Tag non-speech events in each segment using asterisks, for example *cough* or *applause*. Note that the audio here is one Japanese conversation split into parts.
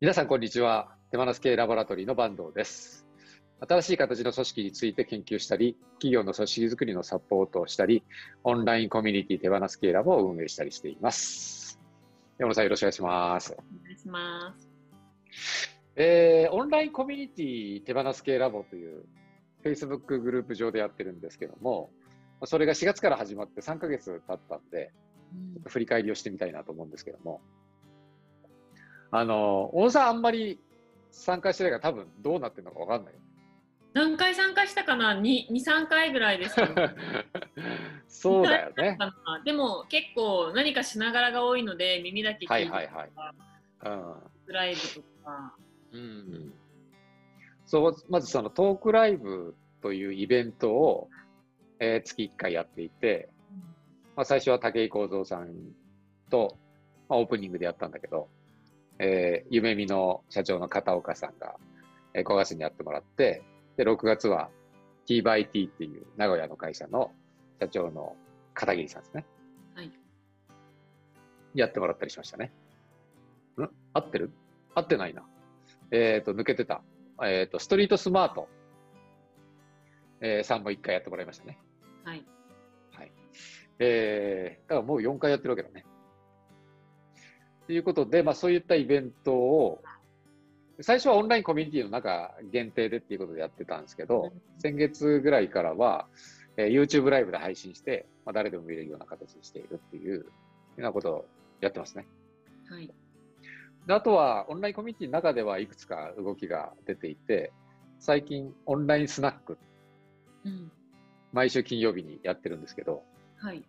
皆さん、こんにちは。手放す系ラボラトリーの坂東です。新しい形の組織について研究したり、企業の組織づくりのサポートをしたり、オンラインコミュニティ手放す系ラボを運営したりしています。山野さん、よろしくお願いします。お願いします。えー、オンラインコミュニティ手放す系ラボという Facebook グループ上でやってるんですけども、それが4月から始まって3ヶ月経ったんで、うん振り返りをしてみたいなと思うんですけども、あの、小野さんあんまり参加してないから多分どうなってるのかわかんないよ。何回参加したかな ?2、2 3回ぐらいですかね *laughs* そうだよね。でも結構何かしながらが多いので耳だけ聞いてはいはいはい。ライブとか。うん。うん、そう、まずそのトークライブというイベントを、えー月1回やっていて、まあ、最初は武井幸三さんと、まあ、オープニングでやったんだけど、えー、夢見の社長の片岡さんが、えー5月にやってもらって、で、6月は T by T っていう名古屋の会社の社長の片桐さんですね。はい。やってもらったりしましたね。ん？合ってる？合ってないな。えっ、と、抜けてた。えっ、と、ストリートスマート、えー、さんも1回やってもらいましたね。はい。はい。えー、だからもう4回やってるわけだね。ということで、まあそういったイベントを、最初はオンラインコミュニティの中限定でっていうことでやってたんですけど、先月ぐらいからは、えー YouTube ライブで配信して、まあ、誰でも見れるような形にしているっていうようなことをやってますね。はい。であとは、オンラインコミュニティの中ではいくつか動きが出ていて、最近オンラインスナック、うん。毎週金曜日にやってるんですけど、はい。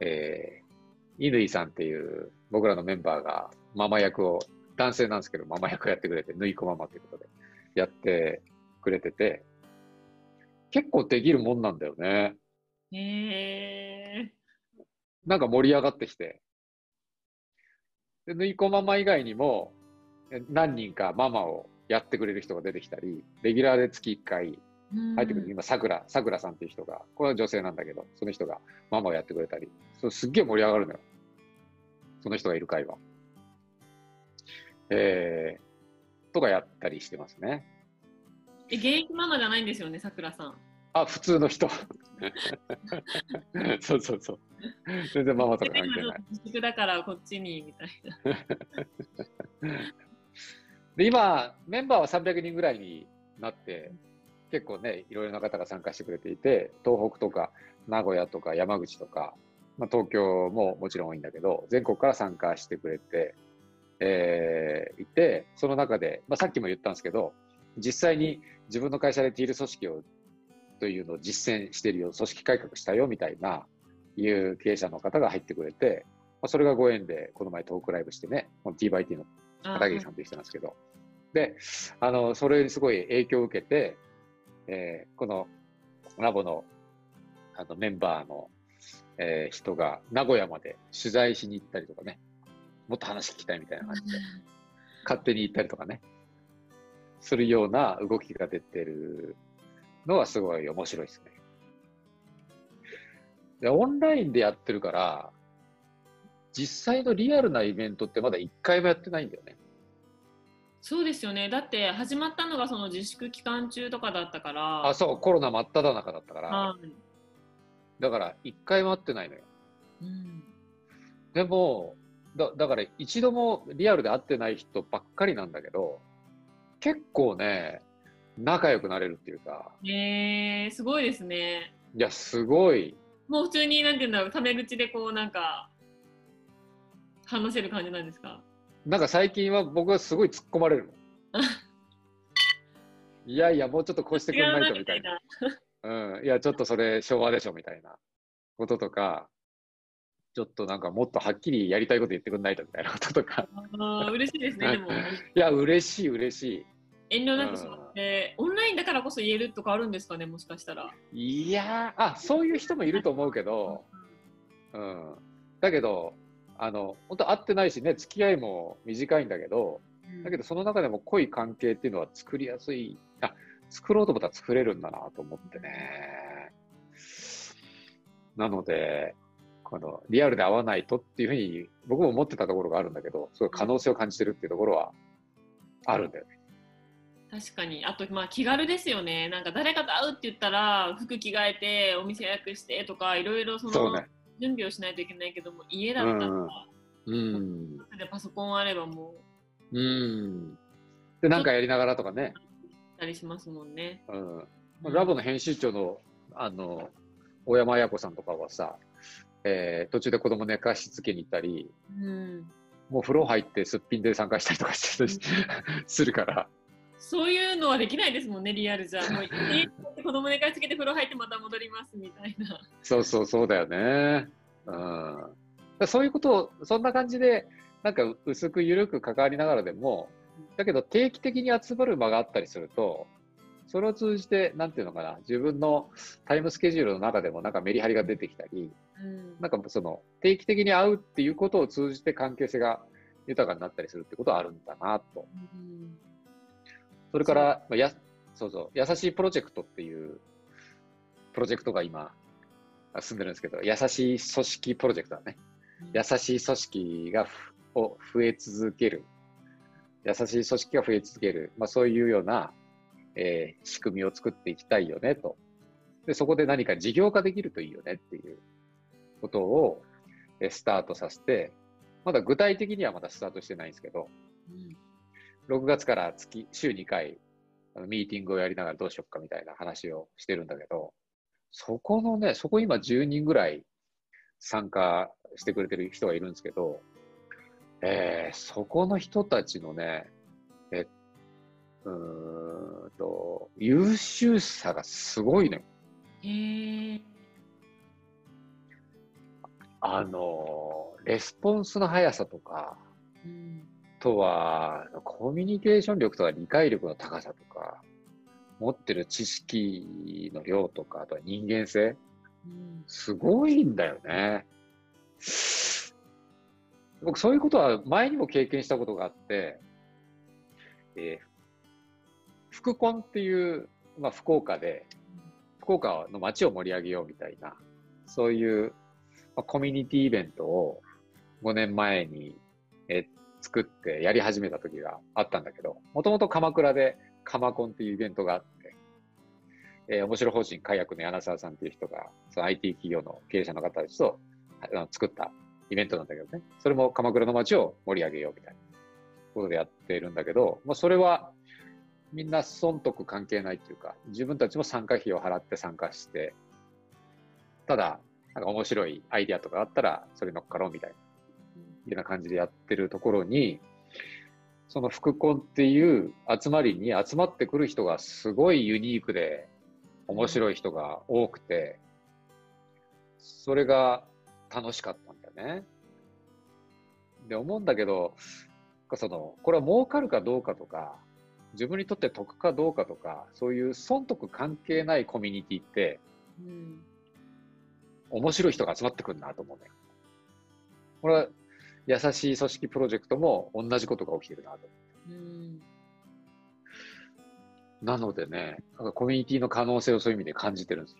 えー、乾さんっていう僕らのメンバーがママ役を、男性なんですけど、ママ役をやってくれて、ぬいこママということでやってくれてて、結構できるもんなんだよね。へえなんか盛り上がってきて。で、ぬいこママ以外にも、え何人かママをやってくれる人が出てきたり、レギュラーで月1回ー。入ってくる、今、さくら、さくらさんっていう人が、これは女性なんだけど、その人がママをやってくれたり、そうすっげえ盛り上がるのよ。その人がいる会は。えー、とかやったりしてますね。え、現役ママじゃないんですよね、さくらさん。あ、普通の人。*laughs* そうそうそう。全然ママとか関係ない。自粛だからこっちにみたいな。で、今、メンバーは300人ぐらいになって、結構ね、いろいろな方が参加してくれていて、東北とか名古屋とか山口とか、まあ、東京ももちろん多いんだけど、全国から参加してくれて、えーいて、その中で、まあ、さっきも言ったんですけど、実際に自分の会社でティール組織を、というのを実践してるよ、組織改革したよみたいな、いう経営者の方が入ってくれて、まあ、それがご縁で、この前トークライブしてね、TYT の片桐さんという人なんですけど、で、あの、それにすごい影響を受けて、えーこのラボのあのメンバーの、えー人が名古屋まで取材しに行ったりとかね、もっと話聞きたいみたいな感じで、勝手に行ったりとかね、するような動きが出てるのはすごい面白いですね。で、オンラインでやってるから、実際のリアルなイベントってまだ一回もやってないんだよね。そうですよね。だって始まったのがその自粛期間中とかだったから。あ、そう、コロナ真っ只中だったから、はい。だから一回も会ってないのよ。うん。でも、だだから一度もリアルで会ってない人ばっかりなんだけど、結構ね、仲良くなれるっていうか、えー、すごいですね。いや、すごい、もう普通に、なんていうんだろう、タメ口でこう、なんか、話せる感じなんですか？なんか最近は僕はすごい突っ込まれるの。*laughs* いやいや、もうちょっとこうしてくれないとみたいな。うん。いや、ちょっとそれ昭和でしょみたいなこととか、ちょっとなんかもっとはっきりやりたいこと言ってくんないとみたいなこととか。あー嬉しいですね、でも。いや、嬉しい、嬉し遠慮なくそうやって、オンラインだからこそ言えるとかあるんですかね、もしかしたら。い。いやー、あ、そういう人もいると思うけど、うん。だけど、あの、本当会ってないしね、付き合いも短いんだけど、うんだけどその中でも濃い関係っていうのは作りやすい、あ、作ろうと思ったら作れるんだなと思ってね。なので、このリアルで会わないとっていうふうに僕も思ってたところがあるんだけど、すごい可能性を感じてるっていうところはあるんだよね。確かにあとまあ気軽ですよねなんか誰かと会うって言ったら服着替えてお店予約してとかいろいろそのそうね。準備をしないといけないけども家だったら、うんうん。でパソコンあればもううん。で、なんかやりながらとかね。たりしますもんね。うん。ラボの編集長の、あの、大山彩子さんとかはさ、えー途中で子供寝かしつけに行ったり、うん、もう風呂入ってすっぴんで参加したりとかしてるするから、そういうのはできないですもんねリアルじゃ。*laughs* もう子供寝かしつけて風呂入ってまた戻りますみたいな。そうそうそうだよね。うん。だそういうことを、そんな感じで、なんか薄く緩く関わりながらでも、だけど定期的に集まる場があったりすると、それを通じて、なんていうのかな、自分のタイムスケジュールの中でもなんかメリハリが出てきたり、うんなんかその定期的に会うっていうことを通じて関係性が豊かになったりするってことはあるんだなと。うんそれから、まあや、そうそう、優しいプロジェクトっていうプロジェクトが今、進んでるんですけど、優しい組織プロジェクトだね。優しい組織がふを増え続ける。優しい組織が増え続ける。まあそういうような、えー仕組みを作っていきたいよねと。で、そこで何か事業化できるといいよねっていうことをえースタートさせて、まだ具体的にはまだスタートしてないんですけど、うん6月から月、週2回、あのミーティングをやりながらどうしよっかみたいな話をしてるんだけど、そこのね、そこ今10人ぐらい参加してくれてる人がいるんですけど、えーそこの人たちのね、え、うーんと、優秀さがすごいね。へえ。あの、レスポンスの速さとか、うんあとは、コミュニケーション力とか理解力の高さとか、持ってる知識の量とか、あとは人間性、うんすごいんだよね。僕、そういうことは前にも経験したことがあって、えー福コンっていう、まあ、福岡で、福岡の街を盛り上げようみたいな、そういう、まあ、コミュニティイベントを5年前に、えー作ってやり始めた時があったんだけど、もともと鎌倉で鎌コンっていうイベントがあって、えー面白法人解約の柳沢さんっていう人が、その IT 企業の経営者の方たちとあの作ったイベントなんだけどね、それも鎌倉の街を盛り上げようみたいなことでやってるんだけど、もうそれはみんな損得関係ないっていうか、自分たちも参加費を払って参加して、ただ、なんか面白いアイディアとかあったら、それ乗っかろうみたいな、いうな感じでやってるところに、その副コンっていう集まりに集まってくる人がすごいユニークで面白い人が多くて、それが楽しかったね。で、思うんだけど、その、これは儲かるかどうかとか、自分にとって得かどうかとか、そういう損得関係ないコミュニティって、うん面白い人が集まってくるなと思うね。これは、優しい組織プロジェクトも同じことが起きてるなと。うんなのでね、なんかコミュニティの可能性をそういう意味で感じてるんですよ。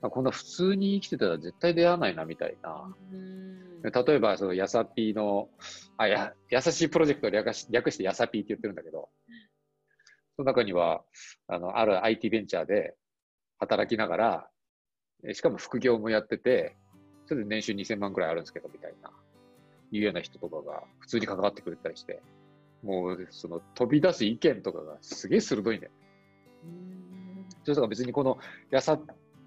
まあこんな普通に生きてたら絶対出会わないなみたいな。うん。例えば、そのやさぴーの、あ、や、優しいプロジェクトを略し略してやさぴーって言ってるんだけど、その中には、あの、ある IT ベンチャーで働きながら、えしかも副業もやってて、それで年収2000万くらいあるんですけど、みたいな、いうような人とかが普通に関わってくれたりして、もう、その飛び出す意見とかがすげえ鋭いんだよ。うん。それとか別にこのやさ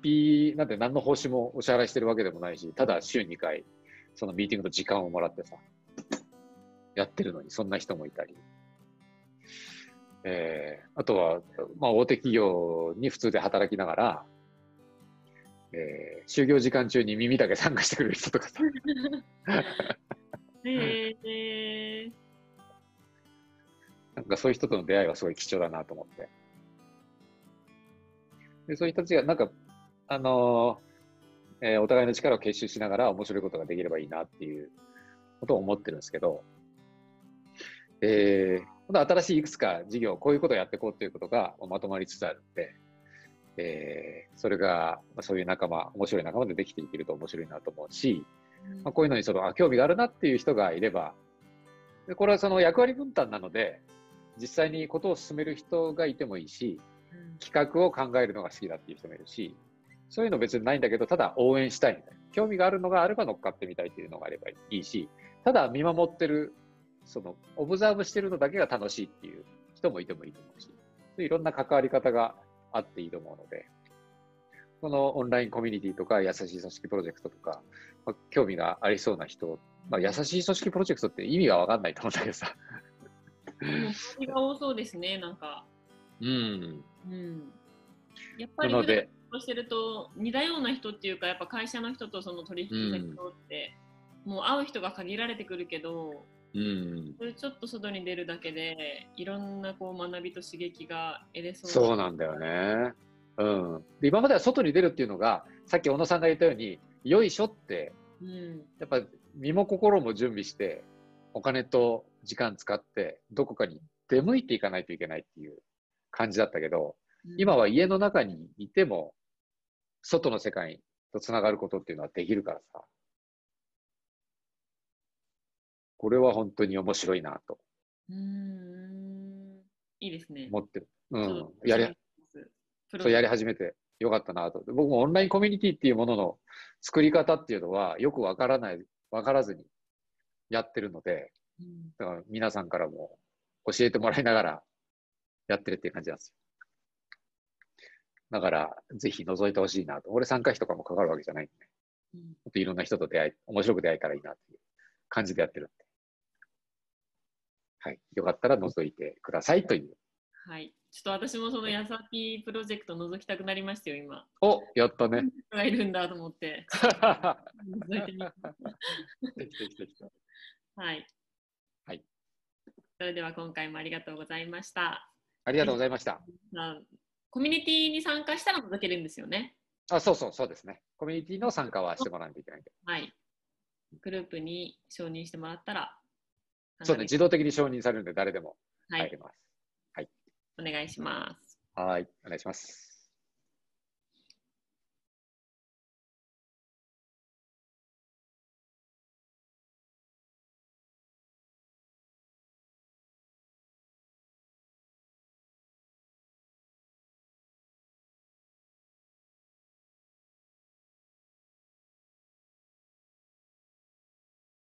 ぴーなんて何の報酬もお支払いしてるわけでもないし、ただ週2回、そのミーティングの時間をもらってさ、やってるのに、そんな人もいたり。えー、あとは、まあ、大手企業に普通で働きながら、えー、就業時間中に耳だけ参加してくれる人とかさ、へえなんかそういう人との出会いはすごい貴重だなと思って。でそういう人たちが、なんか、あのーえーお互いの力を結集しながら面白いことができればいいなっていうことを思ってるんですけど、えー、今度新しいいくつか事業、こういうことをやっていこうということがまとまりつつあるんで、えー、それが、まあ、そういう仲間、面白い仲間でできていけると面白いなと思うし、まあ、こういうのにそのあ興味があるなっていう人がいれば、でこれはその役割分担なので、実際にことを進める人がいてもいいし、うん。企画を考えるのが好きだっていう人もいるし、そういうの別にないんだけど、ただ応援したいみたいな。興味があるのがあれば乗っかってみたいっていうのがあればいいし、ただ見守ってる、その、オブザーブしてるのだけが楽しいっていう人もいてもいいと思うし、そういろんな関わり方があっていいと思うので、このオンラインコミュニティとか優しい組織プロジェクトとか、まあ興味がありそうな人、まあ、優しい組織プロジェクトって意味がわかんないと思うんだけどさ。が多そうですね、なんか。うん。うん。やっぱりなので、そうしてると似たような人っていうかやっぱ会社の人とその取引先とって、もう会う人が限られてくるけどうん。それちょっと外に出るだけでいろんなこう学びと刺激が得れそうそうなんだよね。うん。で、今までは外に出るっていうのが、さっき小野さんが言ったように、よいしょって、うんやっぱ身も心も準備して、お金と時間使って、どこかに出向いていかないといけないっていう感じだったけど、今は家の中にいても、外の世界とつながることっていうのはできるからさ。これは本当に面白いなとうんいいですね。思ってる。うんやり、そうやり始めてよかったなと。僕もオンラインコミュニティっていうものの作り方っていうのはよくわからない、わからずにやってるので、うんだから皆さんからも教えてもらいながらやってるっていう感じなんですよ。だから、ぜひ覗いてほしいなと。俺参加費とかもかかるわけじゃないんで、うんもっといろんな人と出会い、面白く出会えたらいいなっていう感じでやってるんで。はい。よかったら覗いてくださいという。はい。ちょっと私もそのやさぴプロジェクト覗きたくなりましたよ、今。おやったね。人がいるんだと思って。で覗いてみますきてきてきて。*laughs* はい。はい。それでは今回もありがとうございました。ありがとうございました。あコミュニティに参加したら覗けるんですよね。あ、そうそう、そうですね。コミュニティの参加はしてもらわないといけないんで。はい。グループに承認してもらったら。そうね、自動的に承認されるんで誰でもはい。入れます。お願いします。はい。お願いします。